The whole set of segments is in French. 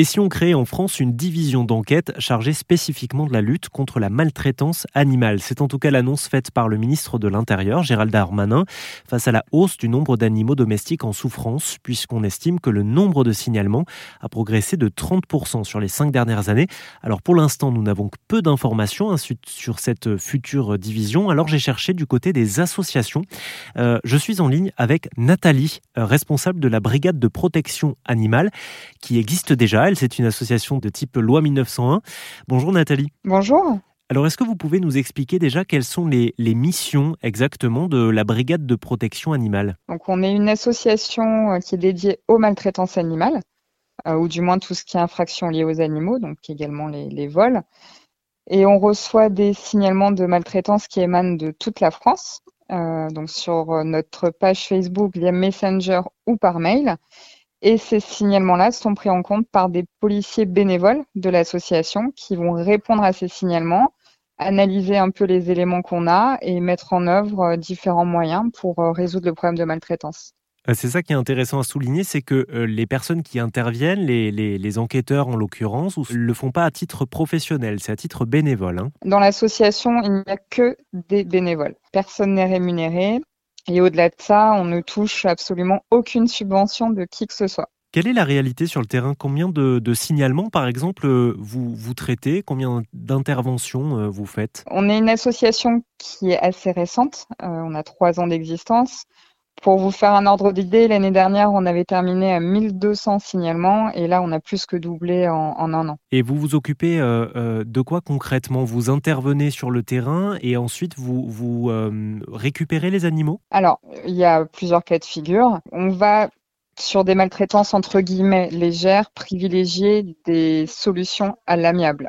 Et si on crée en France une division d'enquête chargée spécifiquement de la lutte contre la maltraitance animale? C'est en tout cas l'annonce faite par le ministre de l'Intérieur, Gérald Darmanin, face à la hausse du nombre d'animaux domestiques en souffrance, puisqu'on estime que le nombre de signalements a progressé de 30% sur les cinq dernières années. Alors pour l'instant, nous n'avons que peu d'informations hein, sur cette future division, alors j'ai cherché du côté des associations. Euh, je suis en ligne avec Nathalie, euh, responsable de la brigade de protection animale, qui existe déjà c'est une association de type loi 1901. Bonjour Nathalie. Bonjour. Alors, est-ce que vous pouvez nous expliquer déjà quelles sont les, missions exactement de la brigade de protection animale? Donc, on est une association euh, qui est dédiée aux maltraitances animales, euh, ou du moins tout ce qui est infraction liée aux animaux, donc également les, vols. Et on reçoit des signalements de maltraitance qui émanent de toute la France, euh, donc sur notre page Facebook via Messenger ou par mail. Et ces signalements-là sont pris en compte par des policiers bénévoles de l'association qui vont répondre à ces signalements, analyser un peu les éléments qu'on a et mettre en œuvre euh, différents moyens pour euh, résoudre le problème de maltraitance. Euh, c'est ça qui est intéressant à souligner, c'est que les personnes qui interviennent, les, enquêteurs en l'occurrence, ne le font pas à titre professionnel, c'est à titre bénévole. Hein. Dans l'association, il n'y a que des bénévoles. Personne n'est rémunéré. Et au-delà de ça, on ne touche absolument aucune subvention de qui que ce soit. Quelle est la réalité sur le terrain? Combien de, signalements, par exemple, vous, vous traitez? Combien d'interventions euh, vous faites? On est une association qui est assez récente. Euh, on a trois ans d'existence. Pour vous faire un ordre d'idée, l'année dernière, on avait terminé à 1200 signalements et là, on a plus que doublé en, un an. Et vous vous occupez euh, euh, de quoi concrètement? Vous intervenez sur le terrain et ensuite vous, vous euh, récupérez les animaux? Alors, il y a plusieurs cas de figure. On va sur des maltraitances entre guillemets légères, privilégier des solutions à l'amiable.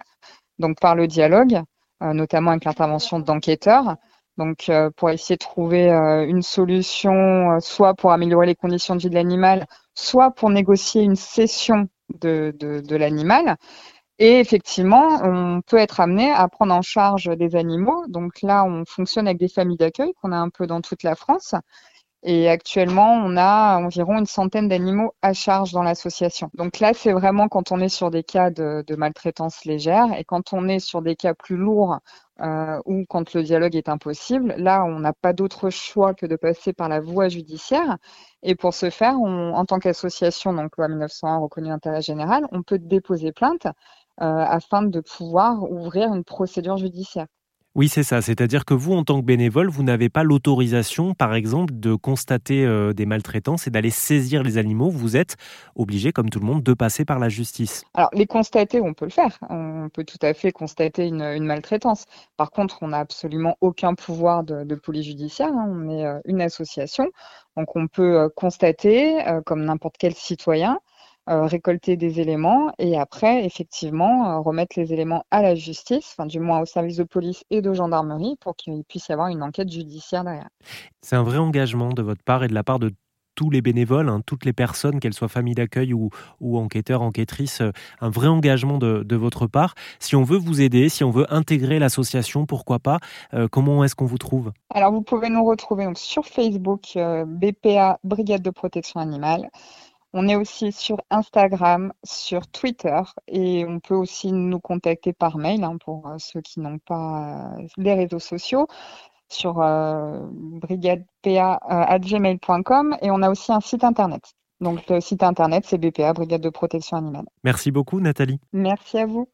Donc par le dialogue, notamment avec l'intervention d'enquêteurs. Donc, euh, pour essayer de trouver euh, une solution, euh, soit pour améliorer les conditions de vie de l'animal, soit pour négocier une cession de, de, l'animal. Et effectivement, on peut être amené à prendre en charge des animaux. Donc là, on fonctionne avec des familles d'accueil qu'on a un peu dans toute la France. Et actuellement, on a environ une centaine d'animaux à charge dans l'association. Donc là, c'est vraiment quand on est sur des cas de, maltraitance légère et quand on est sur des cas plus lourds euh, ou quand le dialogue est impossible, là, on n'a pas d'autre choix que de passer par la voie judiciaire. Et pour ce faire, en tant qu'association, donc loi 1901 reconnue d'intérêt général, on peut déposer plainte euh, afin de pouvoir ouvrir une procédure judiciaire. Oui, c'est ça. C'est-à-dire que vous, en tant que bénévole, vous n'avez pas l'autorisation, par exemple, de constater euh, des maltraitances et d'aller saisir les animaux. Vous êtes obligé, comme tout le monde, de passer par la justice. Alors, les constater, on peut le faire. On peut tout à fait constater une, maltraitance. Par contre, on n'a absolument aucun pouvoir de, police judiciaire. Hein. On est euh, une association. Donc, on peut euh, constater, comme n'importe quel citoyen, euh, récolter des éléments et après, effectivement, euh, remettre les éléments à la justice, enfin, du moins au service de police et de gendarmerie, pour qu'il puisse y avoir une enquête judiciaire derrière. C'est un vrai engagement de votre part et de la part de tous les bénévoles, hein, toutes les personnes, qu'elles soient familles d'accueil ou, enquêteurs, enquêtrices, euh, un vrai engagement de, votre part. Si on veut vous aider, si on veut intégrer l'association, pourquoi pas Comment est-ce qu'on vous trouve? Alors, vous pouvez nous retrouver donc, sur Facebook, BPA, Brigade de protection animale. On est aussi sur Instagram, sur Twitter et on peut aussi nous contacter par mail hein, pour euh, ceux qui n'ont pas euh, les réseaux sociaux sur euh, brigadepa.gmail.com et on a aussi un site internet. Donc le site internet c'est BPA, Brigade de protection animale. Merci beaucoup Nathalie. Merci à vous.